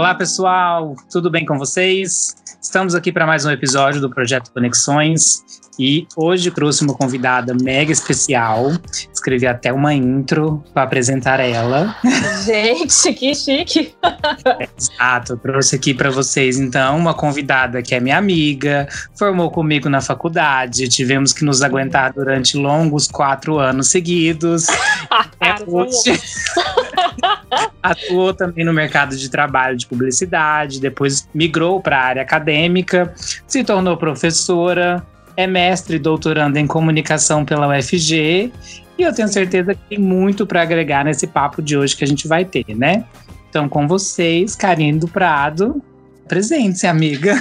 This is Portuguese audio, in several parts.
Olá, pessoal, tudo bem com vocês? Estamos aqui para mais um episódio do Projeto Conexões e hoje trouxe uma convidada mega especial. Escrevi até uma intro para apresentar ela. Gente, que chique! Exato, trouxe aqui para vocês então uma convidada que é minha amiga, formou comigo na faculdade, tivemos que nos aguentar durante longos quatro anos seguidos. é hoje. Atuou também no mercado de trabalho de publicidade, depois migrou para a área acadêmica, se tornou professora, é mestre e doutoranda em comunicação pela UFG, e eu tenho certeza que tem muito para agregar nesse papo de hoje que a gente vai ter, né? Então, com vocês, Karine do Prado, presente, amiga.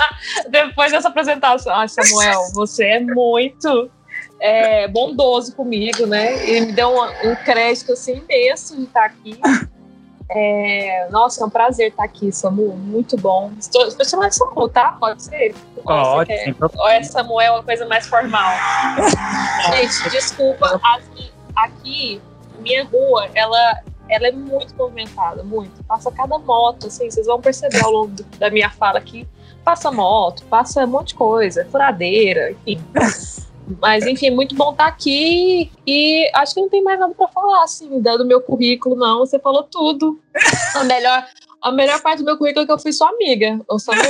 Depois dessa apresentação, ah, Samuel, você é muito é, bondoso comigo, né? E me deu um, um crédito assim imenso de estar aqui. É, nossa, é um prazer estar aqui, Samu. Muito bom. Estou, estou chamando de Samu, tá? Pode ser? Pode. Ou é Samuel, uma coisa mais formal? Gente, desculpa. Aqui, aqui, minha rua, ela, ela é muito movimentada, muito. Passa cada moto, assim, vocês vão perceber ao longo da minha fala aqui. Passa moto, passa um monte de coisa, furadeira, enfim. Mas, enfim, é muito bom estar aqui e acho que não tem mais nada para falar, assim, do meu currículo, não. Você falou tudo. A melhor, a melhor parte do meu currículo é que eu fui sua amiga, ô Samu.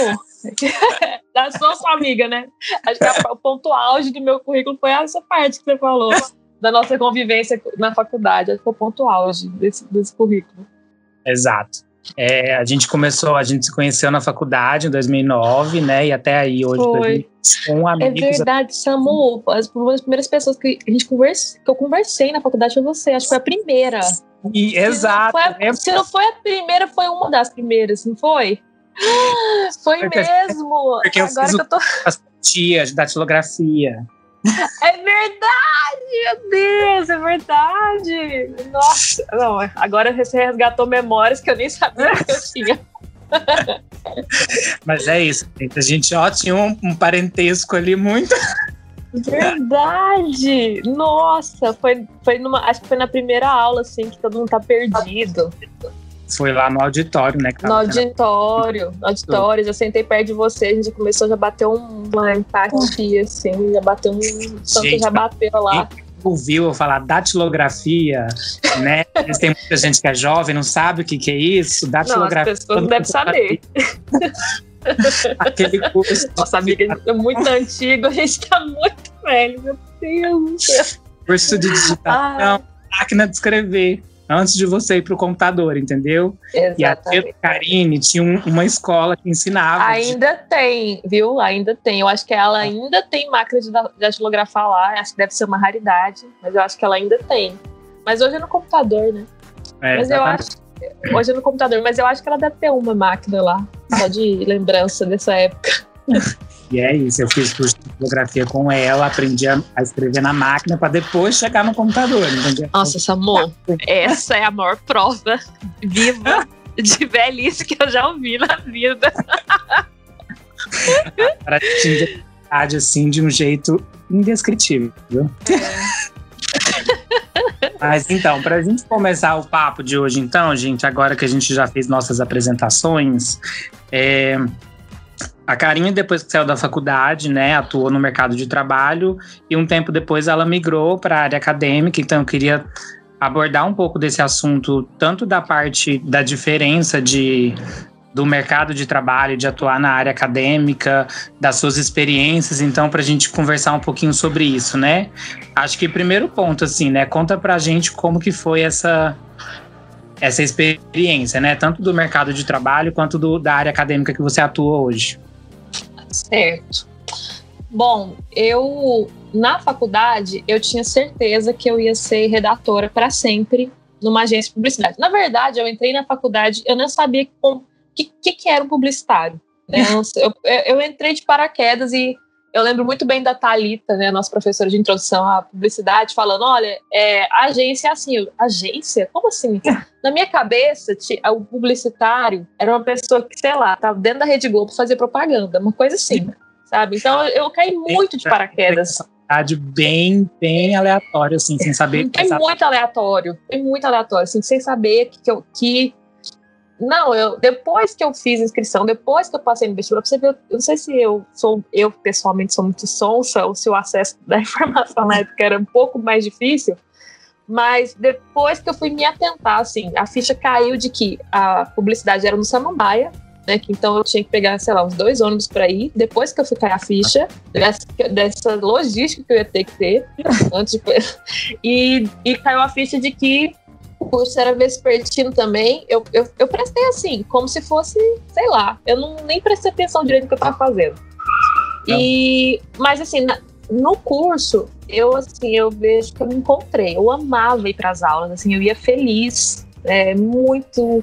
da sua, sua amiga, né? Acho que o ponto auge do meu currículo foi essa parte que você falou, da nossa convivência na faculdade. Acho que foi o ponto auge desse, desse currículo. Exato. É, a gente começou, a gente se conheceu na faculdade em 2009, né? E até aí hoje, Foi. com amigos. É verdade, Samu. As, as primeiras pessoas que a gente conversa, que eu conversei na faculdade foi você. Acho que foi a primeira. E, exato. Se não, a, se não foi a primeira, foi uma das primeiras, não foi? Foi porque, mesmo. Porque Agora eu que eu tô. As tias da datilografia. É verdade, meu Deus, é verdade. Nossa, não, agora você resgatou memórias que eu nem sabia que eu tinha. Mas é isso, a gente ó, tinha um, um parentesco ali muito. Verdade! Nossa, foi, foi numa. Acho que foi na primeira aula, assim, que todo mundo tá perdido. Foi lá no auditório, né? No auditório, no auditório, já sentei perto de você, a gente começou, já bateu uma empatia, assim, já bateu um. Tanto já bateu lá. Ouviu eu falar datilografia, né? Tem muita gente que é jovem, não sabe o que, que é isso. Datilografia. Não, as pessoas não devem saber. Aquele curso. Nossa, amiga, é muito antigo, a gente tá muito velho, meu Deus. Curso de digitação, ah. máquina de escrever antes de você ir para o computador, entendeu? Exatamente. E a Karine tinha um, uma escola que ensinava. Ainda de... tem, viu? Ainda tem. Eu acho que ela ainda tem máquina de datilografar lá. Acho que deve ser uma raridade, mas eu acho que ela ainda tem. Mas hoje é no computador, né? É, mas exatamente. eu acho. Hoje é no computador, mas eu acho que ela deve ter uma máquina lá, só de lembrança dessa época. E é isso, eu fiz curso de fotografia com ela, aprendi a, escrever na máquina para depois chegar no computador. Entendeu? Nossa, Samu, essa é a maior prova viva de velhice que eu já ouvi na vida. Para atingir assim de um jeito indescritível. É. Mas então, para a gente começar o papo de hoje, então, gente, agora que a gente já fez nossas apresentações, é, a Karine, depois que saiu da faculdade, né, atuou no mercado de trabalho e um tempo depois ela migrou para a área acadêmica. Então, eu queria abordar um pouco desse assunto, tanto da parte da diferença de do mercado de trabalho, de atuar na área acadêmica, das suas experiências, então, para a gente conversar um pouquinho sobre isso, né? Acho que primeiro ponto, assim, né? Conta para a gente como que foi essa essa experiência, né? Tanto do mercado de trabalho quanto do, da área acadêmica que você atua hoje. Certo. Bom, eu na faculdade eu tinha certeza que eu ia ser redatora para sempre numa agência de publicidade. Na verdade, eu entrei na faculdade, eu não sabia o que, que, que, era um publicitário. Né? Eu, eu, eu, entrei de paraquedas e eu lembro muito bem da Talita, né, nossa professora de introdução à publicidade, falando: olha, é, a agência é assim. Agência? Como assim? Na minha cabeça, o publicitário era uma pessoa que, sei lá, estava dentro da Rede Globo fazer propaganda, uma coisa assim, sabe? Então eu caí muito de paraquedas bem, bem aleatório, assim, sem saber. É muito aleatório, é muito aleatório, assim, sem saber que, que, eu, que não, eu depois que eu fiz inscrição, depois que eu passei no vestibular, você ver, eu não sei se eu sou, eu pessoalmente sou muito sonsa ou se o acesso da informação na época era um pouco mais difícil, mas depois que eu fui me atentar, assim, a ficha caiu de que a publicidade era no Samambaia, né? Que então eu tinha que pegar, sei lá, uns dois ônibus para ir. Depois que eu fui cair a ficha dessa, dessa logística que eu ia ter que ter antes de... e, e caiu a ficha de que curso era vespertino também. Eu, eu, eu prestei assim, como se fosse, sei lá, eu não nem prestei atenção direito no que eu tava fazendo. E, mas assim, na, no curso, eu assim, eu vejo que eu me encontrei. Eu amava ir para as aulas, assim, eu ia feliz, é, muito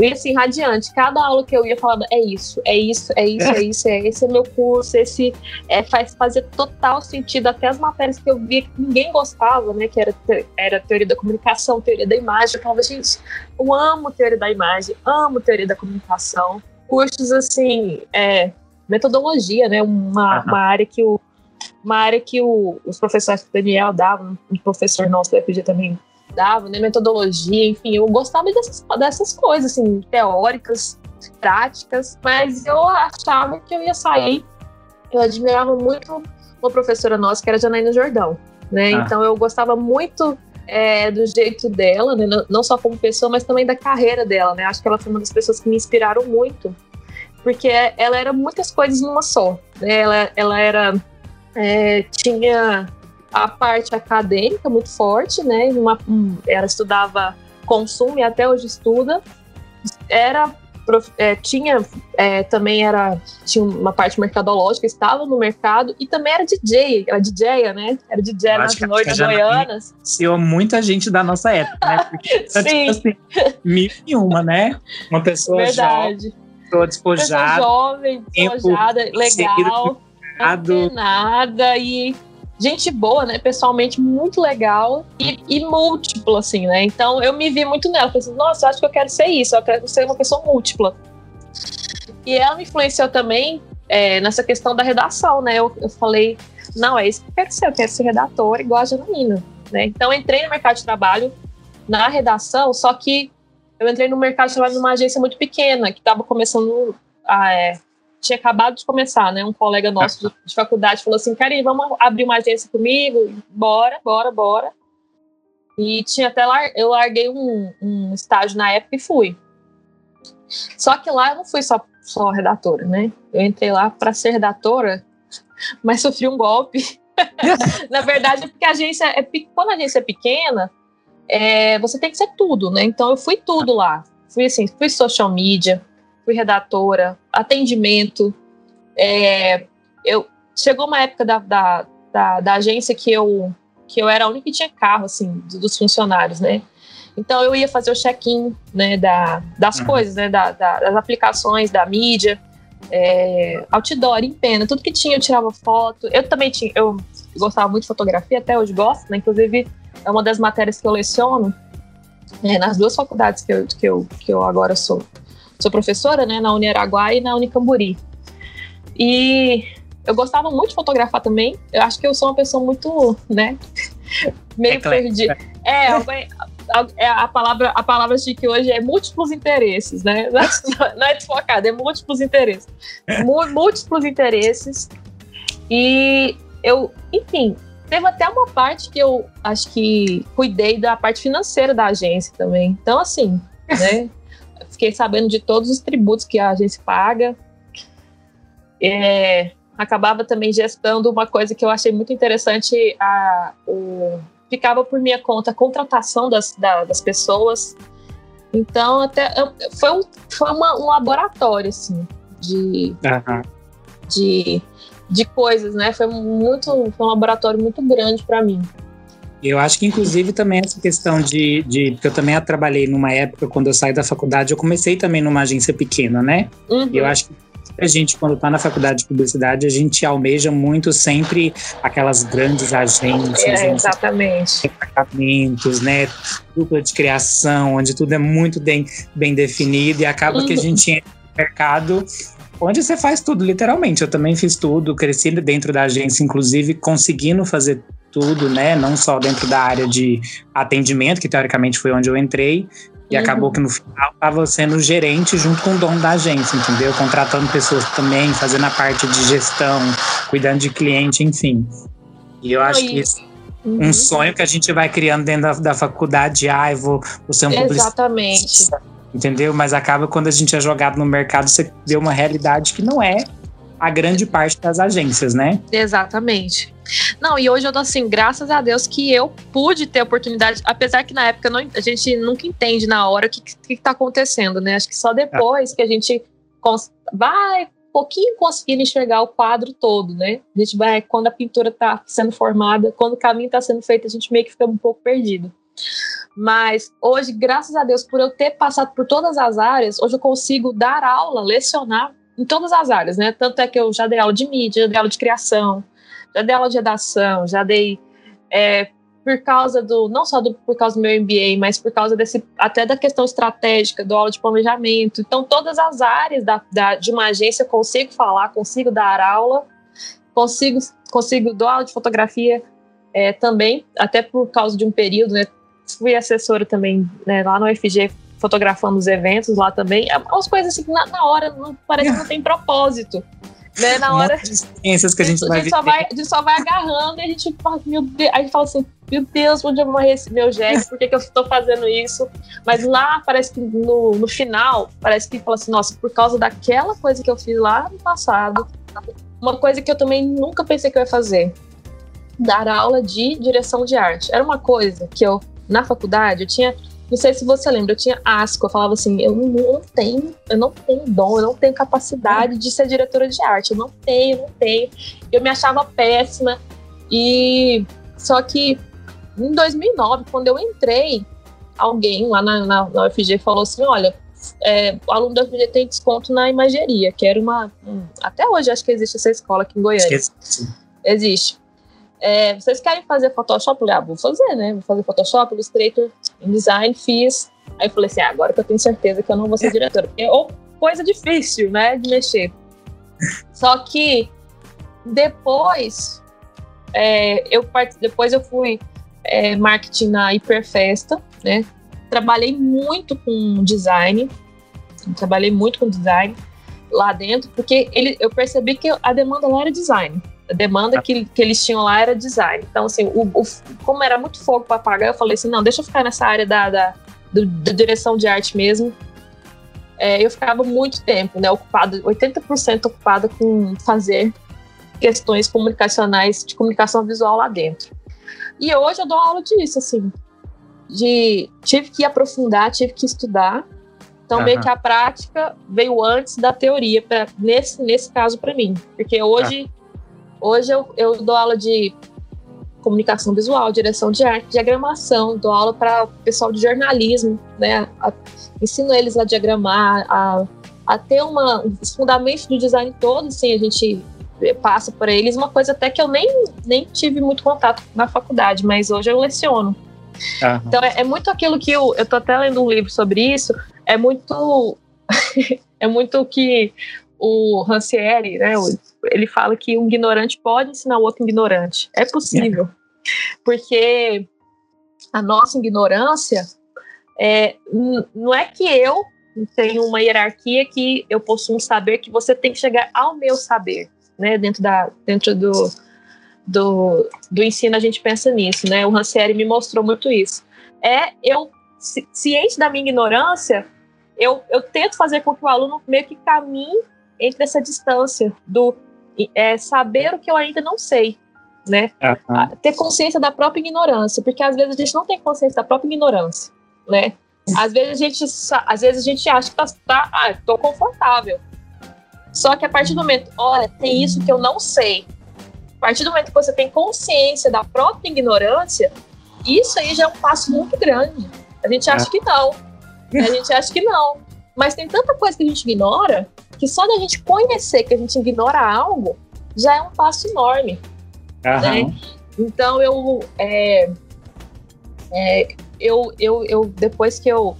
eu ia assim, radiante. Cada aula que eu ia falando, é isso, é isso, é isso, é isso, é esse é meu curso, esse é, faz fazer total sentido. Até as matérias que eu via que ninguém gostava, né? Que era, era teoria da comunicação, teoria da imagem. Eu falava, gente, eu amo teoria da imagem, amo teoria da comunicação. Cursos assim, é, metodologia, né? Uma, uma área que o uma área que o, os professores que o Daniel dava, um professor nosso da FG também dava, né, metodologia, enfim, eu gostava dessas, dessas coisas, assim, teóricas, práticas, mas eu achava que eu ia sair, eu admirava muito uma professora nossa, que era Janaína Jordão, né, ah. então eu gostava muito é, do jeito dela, né, não só como pessoa, mas também da carreira dela, né, acho que ela foi uma das pessoas que me inspiraram muito, porque ela era muitas coisas numa só, né, ela, ela era, é, tinha a parte acadêmica muito forte, né? Uma, um, ela estudava consumo e até hoje estuda. Era é, tinha é, também era tinha uma parte mercadológica, estava no mercado e também era DJ, era DJ, né? Era DJ nas noites goianas. Senhor, muita gente da nossa época, né? Porque, Sim. Tipo assim, mil e uma, né? Uma pessoa Verdade. jovem, pessoa despojada, pessoa jovem, despojada, legal, nada e gente boa, né? Pessoalmente muito legal e, e múltipla, assim, né? Então eu me vi muito nela. Falei assim, nossa, eu acho que eu quero ser isso, eu quero ser uma pessoa múltipla. E ela me influenciou também é, nessa questão da redação, né? Eu, eu falei, não, é isso que eu quero ser, eu quero ser redatora igual a Janaína, né? Então entrei no mercado de trabalho na redação, só que eu entrei no mercado de trabalho numa agência muito pequena, que estava começando a, é, tinha acabado de começar, né? Um colega nosso de, de faculdade falou assim, Karine, vamos abrir uma agência comigo? Bora, bora, bora. E tinha até lar eu larguei um, um, estágio na época e fui. Só que lá eu não fui só, só redatora, né? Eu entrei lá para ser redatora, mas sofri um golpe. na verdade, porque a agência é quando a agência é pequena, é, você tem que ser tudo, né? Então eu fui tudo lá. Fui assim, fui social media, fui redatora, atendimento. É, eu chegou uma época da, da, da, da, agência que eu que eu era a única que tinha carro assim dos funcionários, né? Então eu ia fazer o check-in, né, da, das uhum. coisas, né, da, da, das aplicações, da mídia, é, outdoor, em pena, tudo que tinha eu tirava foto. Eu também tinha, eu gostava muito de fotografia, até hoje gosto, né? Inclusive é uma das matérias que eu leciono é, nas duas faculdades que eu, que eu, que eu agora sou sou professora, né, na Uniaraguá e na Unicamburi. E eu gostava muito de fotografar também. Eu acho que eu sou uma pessoa muito, né, meio é perdida. É, é, a palavra a palavra que hoje é múltiplos interesses, né? Não é desfocado, é múltiplos interesses. Múltiplos interesses. E eu, enfim, teve até uma parte que eu acho que cuidei da parte financeira da agência também. Então, assim, né? Fiquei sabendo de todos os tributos que a agência paga. É, acabava também gestando uma coisa que eu achei muito interessante, a, o, ficava por minha conta a contratação das, da, das pessoas. Então, até foi um, foi uma, um laboratório, assim, de, uhum. de, de coisas, né? Foi muito, foi um laboratório muito grande para mim. Eu acho que, inclusive, também essa questão de, de. Porque eu também trabalhei numa época, quando eu saí da faculdade, eu comecei também numa agência pequena, né? Uhum. E eu acho que a gente, quando está na faculdade de publicidade, a gente almeja muito sempre aquelas grandes agências. É, exatamente. Departamentos, né? Dupla de criação, onde tudo é muito bem, bem definido e acaba uhum. que a uhum. gente entra no mercado onde você faz tudo, literalmente. Eu também fiz tudo, cresci dentro da agência, inclusive conseguindo fazer tudo, né? Não só dentro da área de atendimento, que teoricamente foi onde eu entrei, E uhum. acabou que no final estava sendo gerente junto com o dono da agência, entendeu? Contratando pessoas também, fazendo a parte de gestão, cuidando de cliente, enfim. E eu acho que isso, uhum. um sonho que a gente vai criando dentro da, da faculdade, ah, eu vou, vou ser um Exatamente. Entendeu? Mas acaba quando a gente é jogado no mercado, você vê uma realidade que não é a grande parte das agências, né? Exatamente. Não, e hoje eu tô assim, graças a Deus que eu pude ter oportunidade, apesar que na época não, a gente nunca entende na hora o que, que, tá acontecendo, né? Acho que só depois que a gente vai pouquinho conseguindo enxergar o quadro todo, né? A gente vai, quando a pintura tá sendo formada, quando o caminho tá sendo feito, a gente meio que fica um pouco perdido. Mas hoje, graças a Deus, por eu ter passado por todas as áreas, hoje eu consigo dar aula, lecionar em todas as áreas, né? Tanto é que eu já dei aula de mídia, já dei aula de criação, já dei aula de redação, já dei é, por causa do não só do, por causa do meu MBA, mas por causa desse até da questão estratégica, do aula de planejamento. Então todas as áreas da, da, de uma agência eu consigo falar, consigo dar aula, consigo consigo dar aula de fotografia é, também, até por causa de um período, né? Fui assessora também né, lá no UFG fotografando os eventos lá também. É umas coisas assim que na, na hora não, parece que não tem propósito. Né? Na hora. Experiências que a gente, a gente só vai. A gente só vai agarrando e a gente fala, meu Deus, a gente fala assim, meu Deus, onde eu vou receber o jegue? Por que, que eu estou fazendo isso? Mas lá parece que no, no final, parece que fala assim, nossa, por causa daquela coisa que eu fiz lá no passado, uma coisa que eu também nunca pensei que eu ia fazer. Dar aula de direção de arte. Era uma coisa que eu, na faculdade, eu tinha não sei se você lembra, eu tinha asco, eu falava assim, eu não, eu não tenho, eu não tenho dom, eu não tenho capacidade de ser diretora de arte, eu não tenho, não tenho. Eu me achava péssima e só que em 2009, quando eu entrei, alguém lá na, na, na UFG falou assim, olha, é, o aluno da UFG tem desconto na imageria, que era uma, um, até hoje acho que existe essa escola aqui em Goiânia. Esqueci. Existe. É, vocês querem fazer Photoshop? Eu falei, ah, vou fazer, né? Vou fazer Photoshop, Illustrator, InDesign, fiz. Aí eu falei assim, ah, agora que eu tenho certeza que eu não vou ser diretora. Porque, ou coisa difícil, né, de mexer. Só que depois, é, eu depois eu fui é, marketing na Hiperfesta, né? Trabalhei muito com design, trabalhei muito com design lá dentro, porque ele, eu percebi que a demanda lá era design. A demanda que, que eles tinham lá era design. Então, assim, o, o como era muito fogo para pagar, eu falei assim: não, deixa eu ficar nessa área da, da, do, da direção de arte mesmo. É, eu ficava muito tempo, né, ocupada, 80% ocupada com fazer questões comunicacionais, de comunicação visual lá dentro. E hoje eu dou aula disso, assim, de tive que aprofundar, tive que estudar. Então, uhum. meio que a prática veio antes da teoria, pra, nesse, nesse caso, para mim. Porque hoje ah. Hoje eu, eu dou aula de comunicação visual, direção de arte, diagramação, dou aula para o pessoal de jornalismo, né? A, ensino eles a diagramar, a, a ter uma, os fundamentos do design todos, assim, a gente passa por eles, uma coisa até que eu nem, nem tive muito contato na faculdade, mas hoje eu leciono. Uhum. Então é, é, muito aquilo que eu, eu tô até lendo um livro sobre isso, é muito é muito que o Rancière, né, ele fala que um ignorante pode ensinar o outro ignorante. É possível. Porque a nossa ignorância é, não é que eu tenho uma hierarquia que eu possuo um saber que você tem que chegar ao meu saber, né? Dentro, da, dentro do, do, do ensino a gente pensa nisso, né? O Rancière me mostrou muito isso. É eu, ciente da minha ignorância, eu, eu tento fazer com que o aluno meio que caminhe entre essa distância do é, saber o que eu ainda não sei, né? Uhum. Ter consciência da própria ignorância, porque às vezes a gente não tem consciência da própria ignorância, né? Às vezes a gente, às vezes a gente acha que tá, tá ah, tô confortável. Só que a partir do momento, olha, tem isso que eu não sei. A partir do momento que você tem consciência da própria ignorância, isso aí já é um passo muito grande. A gente acha é. que não. A gente acha que não. Mas tem tanta coisa que a gente ignora que só da gente conhecer que a gente ignora algo já é um passo enorme. Né? Então eu, é, é, eu, eu, eu depois que eu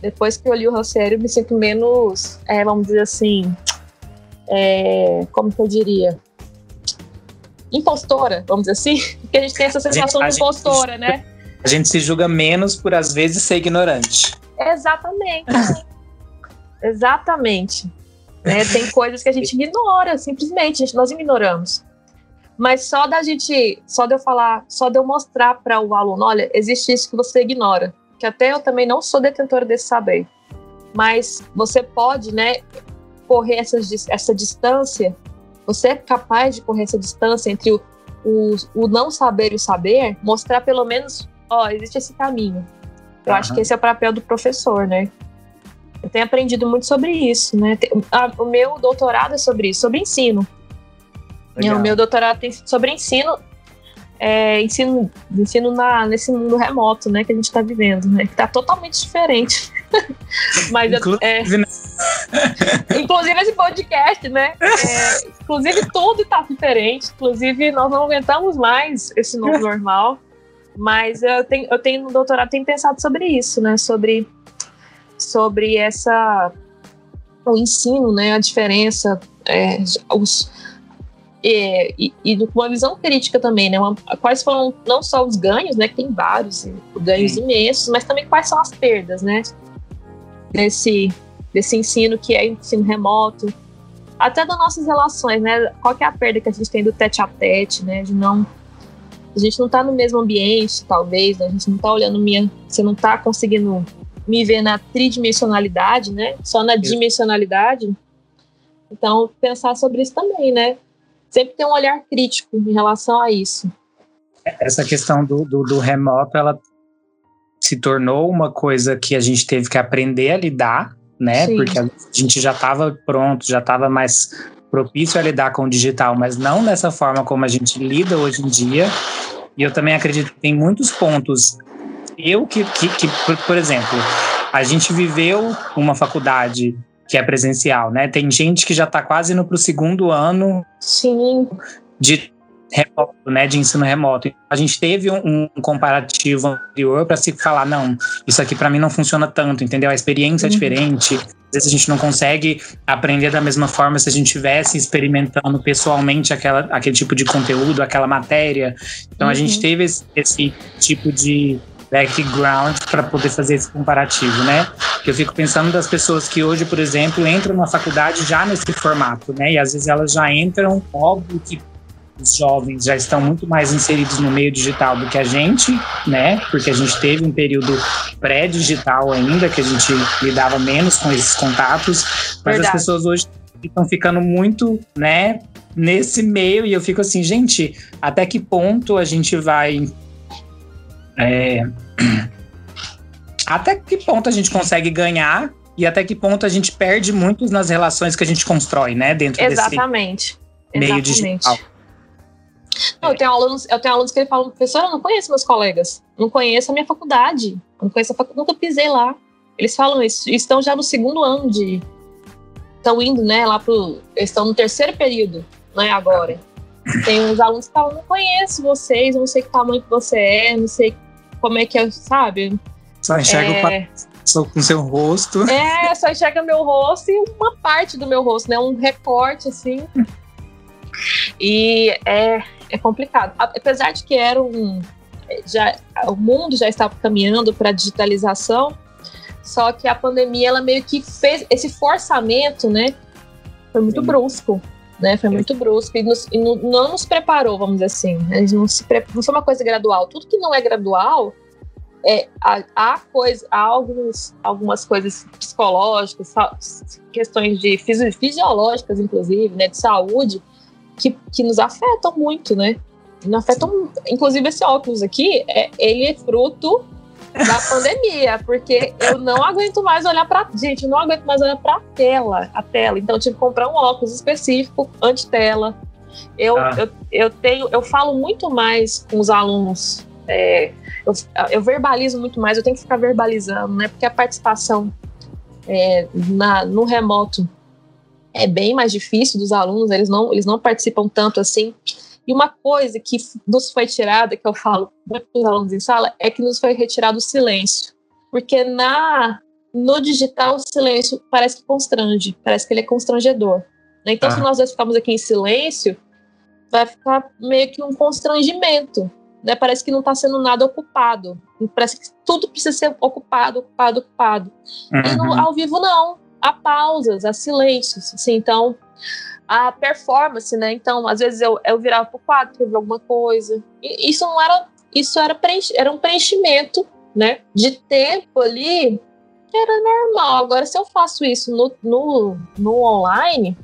depois que eu li o Rossério, me sinto menos, é, vamos dizer assim, é, como que eu diria? Impostora, vamos dizer assim? Porque a gente tem essa sensação gente, de impostora, gente, né? A gente se julga menos por às vezes ser ignorante. Exatamente. Exatamente. Né? Tem coisas que a gente ignora, simplesmente, gente, nós ignoramos. Mas só da gente, só de eu falar, só de eu mostrar para o aluno, olha, existe isso que você ignora, que até eu também não sou detentora desse saber. Mas você pode, né, correr essa, essa distância, você é capaz de correr essa distância entre o, o, o não saber e o saber, mostrar pelo menos, ó, existe esse caminho. Eu uhum. acho que esse é o papel do professor, né? Eu tenho aprendido muito sobre isso, né? O meu doutorado é sobre isso, sobre ensino. Legal. O meu doutorado tem sobre ensino, é, ensino, ensino na, nesse mundo remoto, né, que a gente está vivendo, né? Que está totalmente diferente. Mas inclusive, é, né? inclusive esse podcast, né? É, inclusive tudo está diferente. Inclusive nós não aguentamos mais esse novo normal. Mas eu tenho, eu tenho no doutorado tenho pensado sobre isso, né? Sobre sobre essa o ensino, né, a diferença, é, os, é, e, e, uma visão crítica também, né, uma, quais foram não só os ganhos, né, que tem vários ganhos Sim. imensos, mas também quais são as perdas, né, desse, desse ensino que é ensino remoto, até das nossas relações, né, qual é a perda que a gente tem do tete a tete, né, de não a gente não está no mesmo ambiente, talvez, né? a gente não está olhando minha, você não está conseguindo me ver na tridimensionalidade, né? Só na dimensionalidade. Então, pensar sobre isso também, né? Sempre ter um olhar crítico em relação a isso. Essa questão do, do, do remoto, ela se tornou uma coisa que a gente teve que aprender a lidar, né? Sim. Porque a gente já estava pronto, já estava mais propício a lidar com o digital, mas não dessa forma como a gente lida hoje em dia. E eu também acredito que tem muitos pontos eu que, que, que por, por, exemplo, a gente viveu uma faculdade que é presencial, né? Tem gente que já está quase indo para o segundo ano Sim. de remoto, né, de ensino remoto. A gente teve um, um comparativo anterior para se falar, não, isso aqui para mim não funciona tanto, entendeu? A experiência é uhum. é diferente. Às vezes a gente não consegue aprender da mesma forma se a gente estivesse experimentando pessoalmente aquela, aquele tipo de conteúdo, aquela matéria. Então uhum. a gente uhum. teve esse, esse tipo de background para poder fazer esse comparativo, né? Que eu fico pensando das pessoas que hoje, por exemplo, entram na faculdade já nesse formato, né? E às vezes elas já entram, óbvio que os jovens já estão muito mais inseridos no meio digital do que a gente, né? Porque a gente teve um período pré-digital ainda, que a gente lidava menos com esses contatos, mas Verdade. as pessoas hoje estão ficando muito, né, nesse meio e eu fico assim, gente, até que ponto a gente vai é, até que ponto a gente consegue ganhar e até que ponto a gente perde muito nas relações que a gente constrói, né? Dentro Exatamente. desse meio Exatamente. digital. Não, eu, tenho alunos, eu tenho alunos que falam, professor, eu não conheço meus colegas, não conheço a minha faculdade, não conheço a faculdade, nunca pisei lá. Eles falam isso, estão já no segundo ano de. Estão indo, né, lá pro. Estão no terceiro período, né, agora. Tem uns alunos que falam, não conheço vocês, não sei que tamanho que você é, não sei como é que é, sabe? Só enxerga é... o com seu rosto. É, só enxerga meu rosto e uma parte do meu rosto, né? Um recorte, assim. E é, é complicado. Apesar de que era um. Já, o mundo já estava caminhando para a digitalização, só que a pandemia ela meio que fez esse forçamento, né? Foi muito Sim. brusco né? Foi muito brusco e, nos, e não, não nos preparou, vamos dizer assim. Gente não, se não foi uma coisa gradual. Tudo que não é gradual, é, há, há, coisa, há alguns, algumas coisas psicológicas, questões de fisiológicas, inclusive, né, de saúde, que, que nos afetam muito, né? Nos afetam, inclusive esse óculos aqui, é, ele é fruto da pandemia, porque eu não aguento mais olhar para gente, eu não aguento mais olhar para tela, a tela. Então eu tive que comprar um óculos específico anti-tela. Eu, ah. eu, eu tenho, eu falo muito mais com os alunos. É, eu, eu, verbalizo muito mais, eu tenho que ficar verbalizando, né? Porque a participação é, na, no remoto é bem mais difícil dos alunos, eles não, eles não participam tanto assim. E uma coisa que nos foi tirada, que eu falo para os alunos em sala, é que nos foi retirado o silêncio. Porque na no digital o silêncio parece que constrange, parece que ele é constrangedor. Né? Então, ah. se nós dois ficarmos aqui em silêncio, vai ficar meio que um constrangimento. né? Parece que não está sendo nada ocupado. Parece que tudo precisa ser ocupado, ocupado, ocupado. Uhum. E no, uhum. ao vivo não. Há pausas, há silêncios. Assim, então, a performance, né? Então, às vezes eu, eu virava pro quadro ver alguma coisa. E isso não era. Isso era, era um preenchimento, né? De tempo ali que era normal. Agora, se eu faço isso no, no, no online,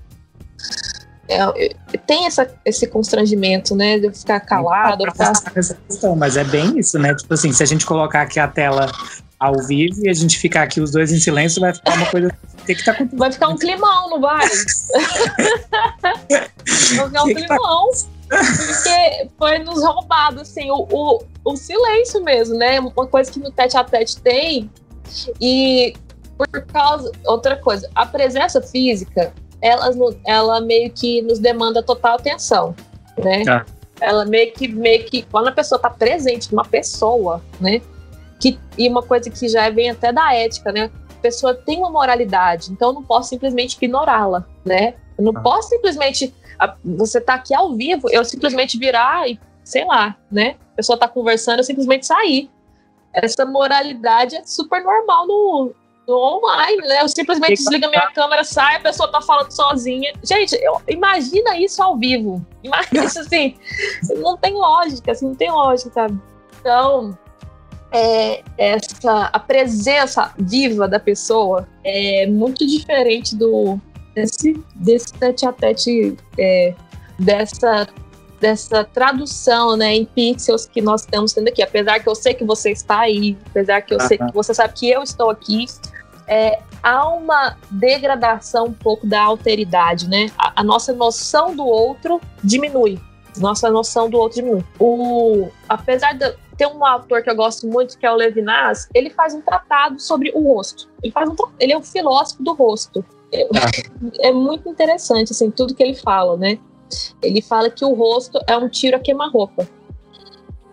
é, tem essa, esse constrangimento, né? De eu ficar calado. Ficar... Essa questão, mas é bem isso, né? Tipo assim, se a gente colocar aqui a tela ao vivo e a gente ficar aqui os dois em silêncio, vai ficar uma coisa. que que tá acontecendo? Vai ficar um climão, não vai? vai ficar um climão. Porque foi nos roubado, assim, o, o, o silêncio mesmo, né? Uma coisa que no tete a tete tem. E por causa. Outra coisa, a presença física ela, ela meio que nos demanda total atenção, né? Ah. Ela meio que, meio que, quando a pessoa está presente, uma pessoa, né? Que, e uma coisa que já vem até da ética, né? A pessoa tem uma moralidade, então eu não posso simplesmente ignorá-la, né? Eu não ah. posso simplesmente. Você tá aqui ao vivo, eu simplesmente virar e, sei lá, né? A pessoa tá conversando, eu simplesmente sair. Essa moralidade é super normal no, no online, né? Eu simplesmente desligo a minha câmera, sai, a pessoa tá falando sozinha. Gente, eu, imagina isso ao vivo. Imagina isso assim. Não tem lógica, assim, não tem lógica, sabe? Então, é, essa, a presença viva da pessoa é muito diferente do desse, desse tete a tete, é, dessa dessa tradução né, em pixels que nós estamos tendo aqui. Apesar que eu sei que você está aí, apesar que eu sei que você sabe que eu estou aqui, é, há uma degradação um pouco da alteridade, né? A, a, nossa noção do outro diminui. Nossa noção do outro diminui. O, apesar de ter um autor que eu gosto muito, que é o Levinas, ele faz um tratado sobre o rosto. Ele, faz um, ele é um filósofo do rosto. É, é muito interessante, assim, tudo que ele fala, né? Ele fala que o rosto é um tiro a queima-roupa.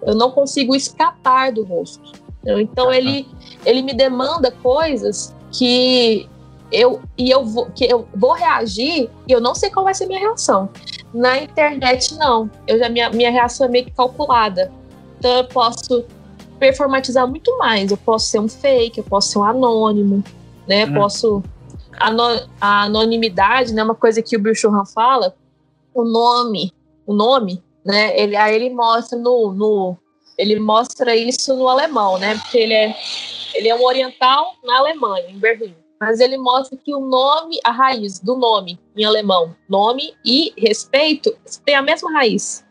Eu não consigo escapar do rosto. Então ele, ele me demanda coisas que eu e eu vou que eu vou reagir e eu não sei qual vai ser minha reação. Na internet não, eu já minha, minha reação é meio que calculada. Então eu posso performatizar muito mais. Eu posso ser um fake, eu posso ser um anônimo, né? Hum. Posso a anonimidade, né? Uma coisa que o Bill Churran fala, o nome, o nome, né? Ele aí ele mostra no, no ele mostra isso no alemão, né? Porque ele é ele é um oriental na Alemanha, em Berlim. Mas ele mostra que o nome, a raiz do nome em alemão, nome e respeito, tem a mesma raiz.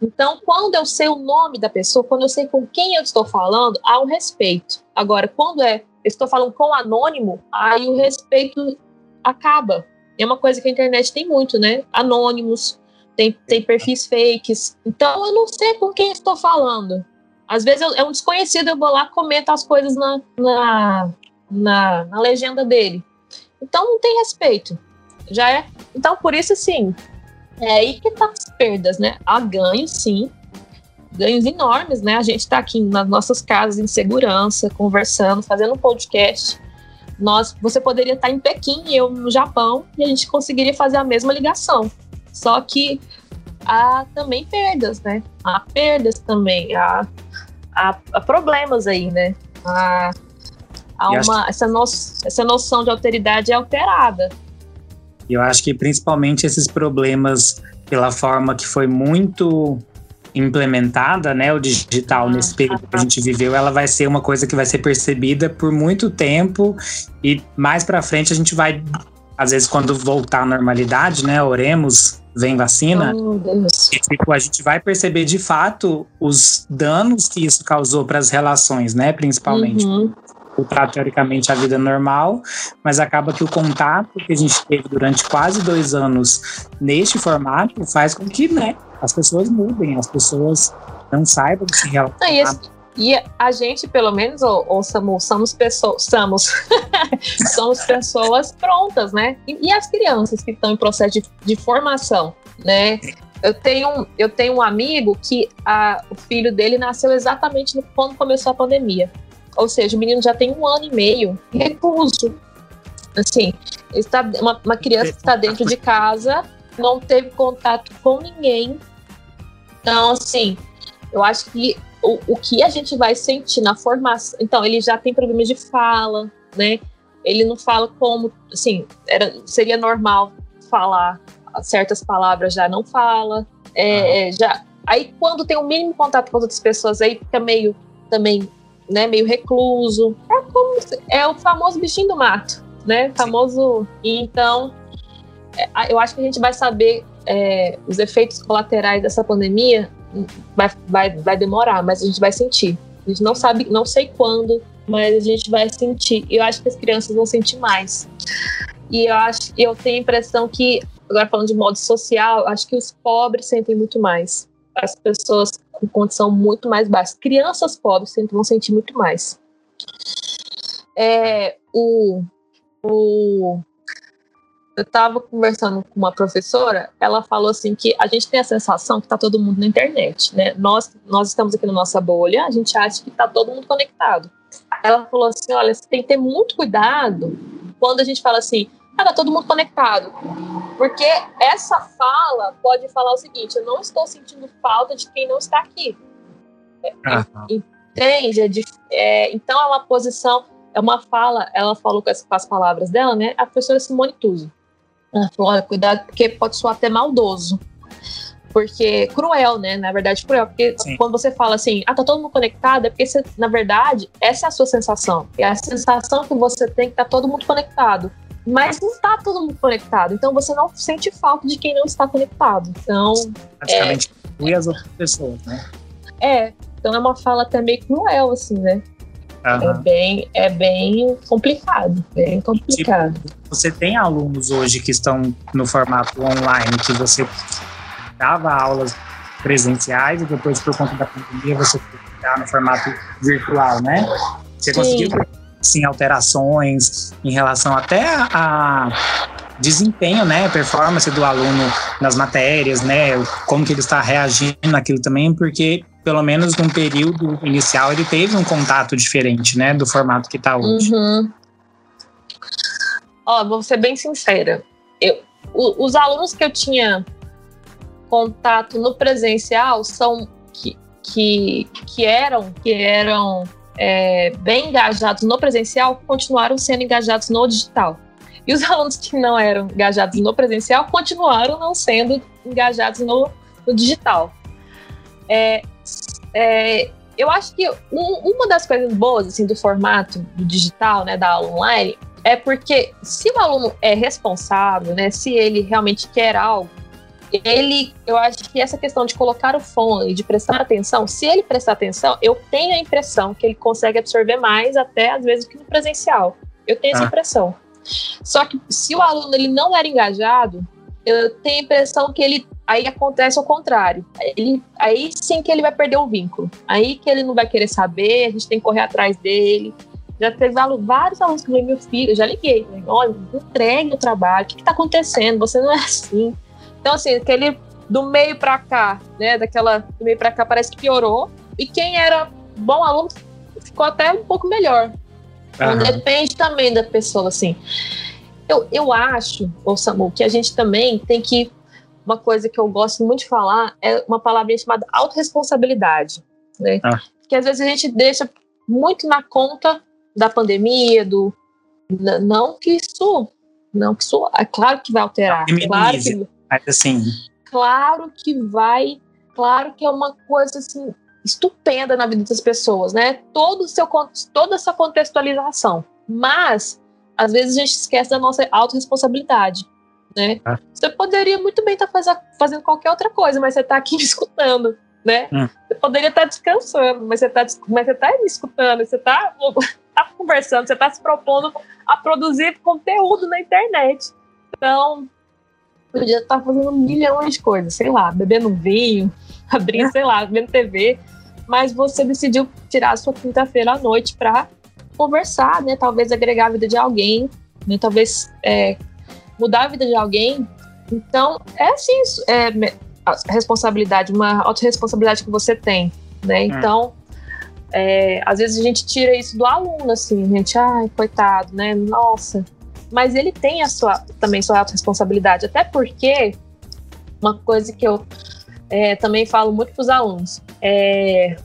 Então, quando eu sei o nome da pessoa, quando eu sei com quem eu estou falando, há um respeito. Agora, quando é, eu estou falando com anônimo, aí o respeito acaba. É uma coisa que a internet tem muito, né? Anônimos, tem, tem perfis fakes. Então, eu não sei com quem estou falando. Às vezes eu, é um desconhecido, eu vou lá comento as coisas na, na, na, na legenda dele. Então não tem respeito. Já é. Então, por isso, assim, é aí que tá as perdas, né? Há ganhos, sim. Ganhos enormes, né? A gente está aqui nas nossas casas em segurança, conversando, fazendo um podcast. Nós, você poderia estar em Pequim e eu no Japão e a gente conseguiria fazer a mesma ligação. Só que há também perdas, né? Há perdas também. Há há, há problemas aí, né? Há, há uma, essa, no, essa noção de alteridade é alterada. Eu acho que principalmente esses problemas, pela forma que foi muito implementada, né, o digital ah, nesse período que a gente viveu, ela vai ser uma coisa que vai ser percebida por muito tempo e mais para frente a gente vai, às vezes quando voltar à normalidade, né, oremos, vem vacina, oh, e, tipo, a gente vai perceber de fato os danos que isso causou para as relações, né? Principalmente. Uhum. Voltar teoricamente a vida normal, mas acaba que o contato que a gente teve durante quase dois anos neste formato faz com que, né, as pessoas mudem, as pessoas não saibam se relacionar. E a gente, pelo menos, ou, ou somos, somos pessoas, somos, somos pessoas prontas, né? E, e, as crianças que estão em processo de, de formação, né? Eu tenho, eu tenho um amigo que a, o filho dele nasceu exatamente no, quando começou a pandemia. Ou seja, o menino já tem um ano e meio recluso. Assim, está, uma, uma criança que está dentro de casa, não teve contato com ninguém. Então, assim, eu acho que o, o que a gente vai sentir na formação. Então, ele já tem problemas de fala, né? Ele não fala como, assim, era, seria normal falar certas palavras, já não fala. É, já, aí, quando tem o um mínimo contato com as outras pessoas, aí fica meio também, né, meio recluso. É, como, é o famoso bichinho do mato, né? Famoso. Então, é, eu acho que a gente vai saber é, os efeitos colaterais dessa pandemia vai, vai, vai demorar, mas a gente vai sentir. A gente não sabe, não sei quando, mas a gente vai sentir. E eu acho que as crianças vão sentir mais. E eu acho, eu tenho a impressão que, agora falando de modo social, acho que os pobres sentem muito mais. As pessoas com condição muito mais baixa. Crianças pobres vão sentir muito mais. É, o, o eu estava conversando com uma professora, ela falou assim que a gente tem a sensação que está todo mundo na internet, né? Nós, nós estamos aqui na nossa bolha, a gente acha que está todo mundo conectado. Ela falou assim, olha, você tem que ter muito cuidado quando a gente fala assim, tá todo mundo conectado. Porque essa fala pode falar o seguinte, eu não estou sentindo falta de quem não está aqui. Uhum. Entende? É, é, então é uma posição, é uma fala, ela falou com as, com as palavras dela, né? A professora Simone Tuso. Ela falou, olha, cuidado, porque pode soar até maldoso. Porque cruel, né? Na verdade, cruel. Porque Sim. quando você fala assim, ah, tá todo mundo conectado, é porque, você, na verdade, essa é a sua sensação. É a sensação que você tem que tá todo mundo conectado. Mas não tá todo mundo conectado. Então você não sente falta de quem não está conectado. Então. Praticamente é, as outras pessoas, né? É. Então é uma fala até meio cruel, assim, né? Uhum. É, bem, é bem complicado, bem complicado. Tipo, você tem alunos hoje que estão no formato online, que você dava aulas presenciais e depois, por conta da pandemia, você está no formato virtual, né? Você Sim. conseguiu sim, alterações em relação até a, desempenho, né, performance do aluno nas matérias, né, como que ele está reagindo naquilo também, porque pelo menos num período inicial ele teve um contato diferente, né, do formato que está hoje. Uhum. Ó, vou ser bem sincera, eu, o, os alunos que eu tinha contato no presencial são que, que, que eram que eram é, bem engajados no presencial continuaram sendo engajados no digital. E os alunos que não eram engajados no presencial continuaram não sendo engajados no, no digital. É, é, eu acho que um, uma das coisas boas assim, do formato do digital, né, da aula online, é porque se o aluno é responsável, né, se ele realmente quer algo, ele, eu acho que essa questão de colocar o fone, de prestar atenção, se ele prestar atenção, eu tenho a impressão que ele consegue absorver mais até às vezes que no presencial. Eu tenho ah. essa impressão. Só que se o aluno ele não era engajado, eu tenho a impressão que ele aí acontece o contrário. Ele, aí sim que ele vai perder o vínculo. Aí que ele não vai querer saber, a gente tem que correr atrás dele. Já teve vários alunos que meu filho, eu já liguei, né? olha, entregue o trabalho, o que está acontecendo? Você não é assim. Então, assim, aquele do meio para cá, né? Daquela do meio para cá parece que piorou. E quem era bom aluno ficou até um pouco melhor. Então, depende também da pessoa, assim. Eu, eu acho, ô Samu, que a gente também tem que. Uma coisa que eu gosto muito de falar é uma palavra chamada autorresponsabilidade. Né? Ah. Que às vezes a gente deixa muito na conta da pandemia, do. Não que isso. Não que isso. É claro que vai alterar. Claro que, mas assim. Claro que vai. Claro que é uma coisa assim estupenda na vida das pessoas, né? Todo o seu, toda essa contextualização. Mas, às vezes, a gente esquece da nossa autorresponsabilidade. Né? Ah. Você poderia muito bem estar tá fazendo qualquer outra coisa, mas você está aqui me escutando, né? Hum. Você poderia estar tá descansando, mas você está mas você tá me escutando, você está tá conversando, você está se propondo a produzir conteúdo na internet. Então, podia estar fazendo milhões de coisas, sei lá, bebendo vinho, abrindo, sei lá, vendo TV, mas você decidiu tirar a sua quinta-feira à noite para conversar, né? Talvez agregar a vida de alguém, né? Talvez é, mudar a vida de alguém. Então, é assim, é, a responsabilidade, uma autorresponsabilidade que você tem, né? Hum. Então, é, às vezes a gente tira isso do aluno, assim, gente, ai, coitado, né? Nossa. Mas ele tem a sua, também sua autorresponsabilidade, até porque uma coisa que eu é, também falo muito para os alunos. É,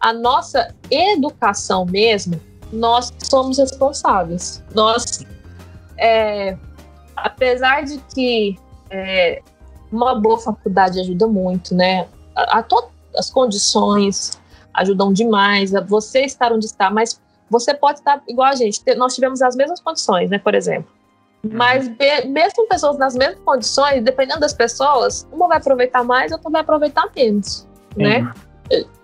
a nossa educação mesmo, nós somos responsáveis. Nós, é, apesar de que é, uma boa faculdade ajuda muito, né? A, a to, as condições ajudam demais, a você estar onde está, mas você pode estar igual a gente. Nós tivemos as mesmas condições, né? Por exemplo. Uhum. Mas mesmo pessoas nas mesmas condições, dependendo das pessoas, uma vai aproveitar mais, outra vai aproveitar menos, né?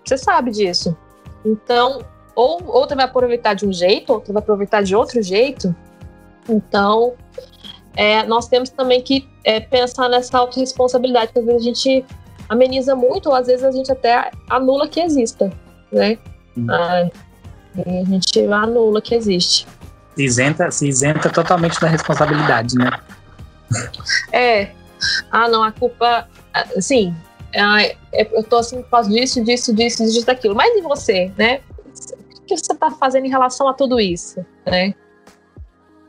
Você sabe disso. Então, ou outra vai aproveitar de um jeito, outra vai aproveitar de outro jeito. Então, é, nós temos também que é, pensar nessa autorresponsabilidade, que às vezes a gente ameniza muito, ou às vezes a gente até anula que exista, né? Ah, a gente anula que existe. Se isenta, se isenta totalmente da responsabilidade, né? É. Ah, não, a culpa. Sim, é, eu tô assim por causa disso, disso, disso, disso, daquilo. Mas e você, né? O que você tá fazendo em relação a tudo isso, né?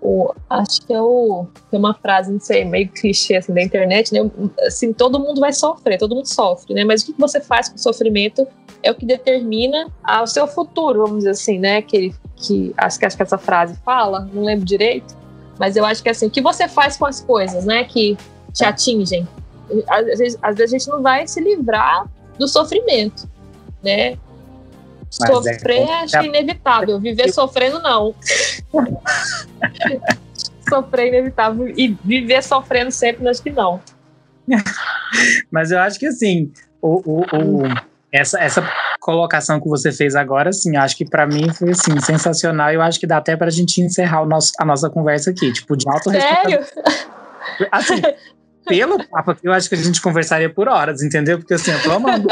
O, acho que é o, tem uma frase, não sei, meio clichê assim, da internet, né? Assim, todo mundo vai sofrer, todo mundo sofre, né? Mas o que você faz com o sofrimento é o que determina o seu futuro, vamos dizer assim, né? Que, que acho, que acho que essa frase fala, não lembro direito, mas eu acho que é assim, o que você faz com as coisas, né? Que te atingem. Às vezes, às vezes a gente não vai se livrar do sofrimento, né? Mas Sofrer é, acho é inevitável. Viver sofrendo, não. Sofrer é inevitável. E viver sofrendo sempre, acho que não. Mas eu acho que assim, o, o, o, essa, essa colocação que você fez agora, assim, acho que para mim foi assim, sensacional. Eu acho que dá até pra gente encerrar o nosso, a nossa conversa aqui. Tipo, de alto Sério? Assim, pelo papo aqui, eu acho que a gente conversaria por horas, entendeu? Porque assim, eu tô amando.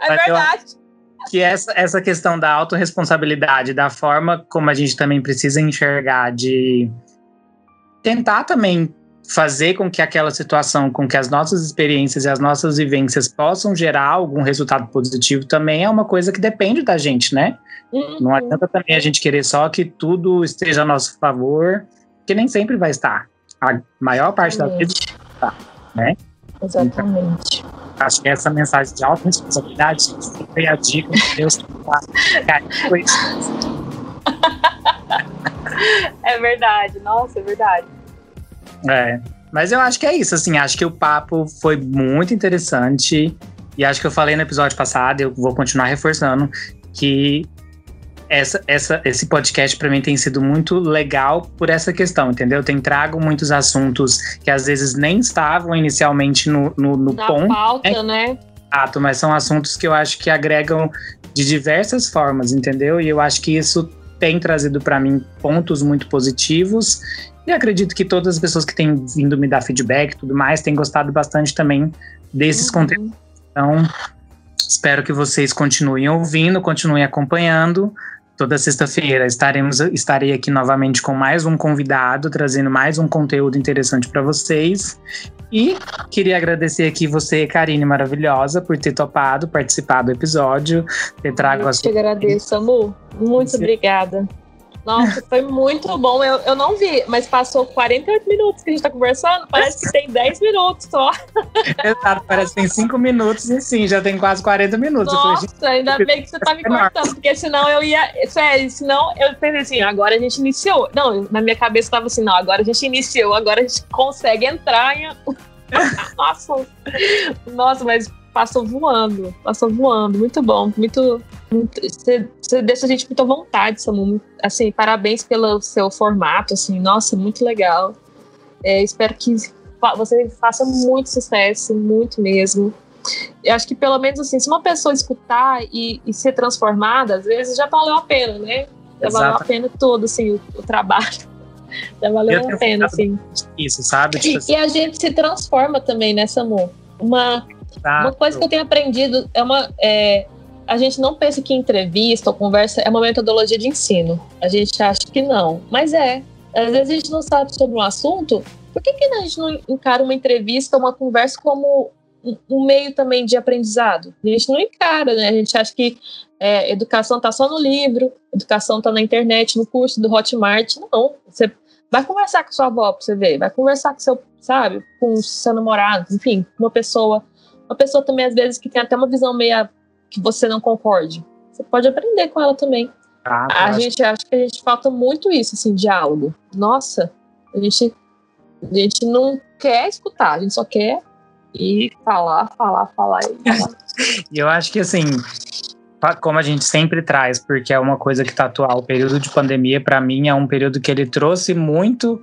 É verdade. Que essa, essa questão da autorresponsabilidade, da forma como a gente também precisa enxergar, de tentar também fazer com que aquela situação, com que as nossas experiências e as nossas vivências possam gerar algum resultado positivo, também é uma coisa que depende da gente, né? Uhum. Não adianta também a gente querer só que tudo esteja a nosso favor, que nem sempre vai estar. A maior parte Exatamente. da vida está, né? Exatamente. Então, Acho que essa mensagem de alta responsabilidade foi a dica que Deus foi É verdade, nossa, é verdade. É, mas eu acho que é isso, assim, acho que o papo foi muito interessante e acho que eu falei no episódio passado, eu vou continuar reforçando, que essa, essa, esse podcast para mim tem sido muito legal por essa questão, entendeu? Tem trago muitos assuntos que às vezes nem estavam inicialmente no, no, no Na ponto. pauta, né? né? Exato, mas são assuntos que eu acho que agregam de diversas formas, entendeu? E eu acho que isso tem trazido para mim pontos muito positivos. E acredito que todas as pessoas que têm vindo me dar feedback e tudo mais têm gostado bastante também desses uhum. conteúdos. Então, espero que vocês continuem ouvindo, continuem acompanhando. Toda sexta-feira estaremos estarei aqui novamente com mais um convidado, trazendo mais um conteúdo interessante para vocês. E queria agradecer aqui você, Karine, maravilhosa, por ter topado participar do episódio, ter trago Eu te agradeço, amor. Muito obrigada. Nossa, foi muito bom. Eu, eu não vi, mas passou 48 minutos que a gente tá conversando. Parece que tem 10 minutos só. Exato, parece que tem 5 minutos e sim, já tem quase 40 minutos. Nossa, falei, ainda bem que você tá me cortando, porque senão eu ia. Sério, senão eu pensei assim, agora a gente iniciou. Não, na minha cabeça tava assim, não, agora a gente iniciou, agora a gente consegue entrar em. Nossa, nossa, mas passou voando, passou voando, muito bom, muito, muito você, você deixa a gente muito à vontade, Samu, assim, parabéns pelo seu formato, assim, nossa, muito legal, é, espero que você faça muito sucesso, muito mesmo, eu acho que pelo menos assim, se uma pessoa escutar e, e ser transformada, às vezes já valeu a pena, né, já Exato. valeu a pena todo, assim, o, o trabalho. Já valeu a pena, assim. Isso, sabe? Tipo assim. E a gente se transforma também, né, Samu? Uma Exato. Uma coisa que eu tenho aprendido é uma. É, a gente não pensa que entrevista ou conversa é uma metodologia de ensino. A gente acha que não, mas é. Às vezes a gente não sabe sobre um assunto, por que, que a gente não encara uma entrevista, uma conversa como um meio também de aprendizado? A gente não encara, né? A gente acha que é, educação está só no livro, educação está na internet, no curso do Hotmart. Não, você vai conversar com sua avó para você ver, vai conversar com seu, sabe, com seu namorado, enfim, uma pessoa uma pessoa também, às vezes, que tem até uma visão meia que você não concorde. Você pode aprender com ela também. Ah, a acho. gente acha que a gente falta muito isso, assim, diálogo. Nossa, a gente, a gente não quer escutar, a gente só quer ir falar, falar, falar e falar. eu acho que assim, como a gente sempre traz, porque é uma coisa que está atual, o período de pandemia, para mim, é um período que ele trouxe muito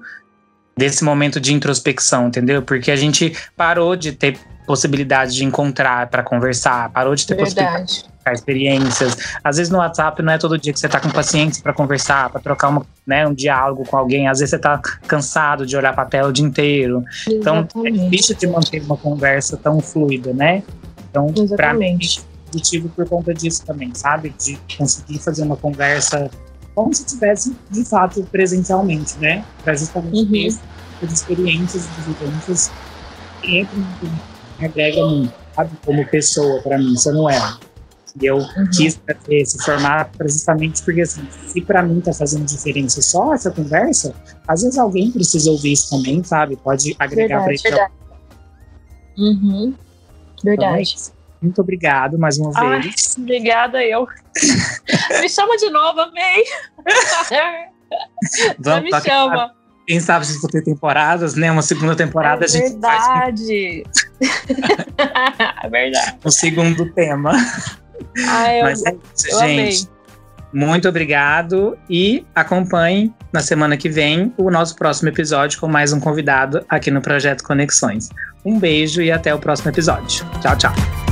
desse momento de introspecção, entendeu? Porque a gente parou de ter possibilidade de encontrar para conversar, parou de ter Verdade. possibilidade experiências. Às vezes no WhatsApp não é todo dia que você tá com paciência para conversar, para trocar uma, né, um diálogo com alguém. Às vezes você tá cansado de olhar para a tela o dia inteiro. Exatamente. Então é difícil de manter uma conversa tão fluida, né? Então, para mim, é positivo por conta disso também, sabe? De conseguir fazer uma conversa como se tivesse de fato presencialmente, né? Para justamente uhum. ter as experiências e vivências sempre me agrega muito, sabe? Como pessoa para mim, você não é. E eu uhum. quis fazer esse formato justamente porque, assim, se para mim tá fazendo diferença só essa conversa, às vezes alguém precisa ouvir isso também, sabe? Pode agregar para ele. Verdade. Uhum. Verdade. Então, muito obrigado mais uma Ai, vez. Obrigada eu. me chama de novo, amei. Vamos, me chama. Quem sabe se for ter temporadas, né? Uma segunda temporada é a gente verdade. faz. é verdade. O segundo tema. Ai, eu, Mas é isso, gente. Amei. Muito obrigado e acompanhe na semana que vem o nosso próximo episódio com mais um convidado aqui no Projeto Conexões. Um beijo e até o próximo episódio. Tchau, tchau.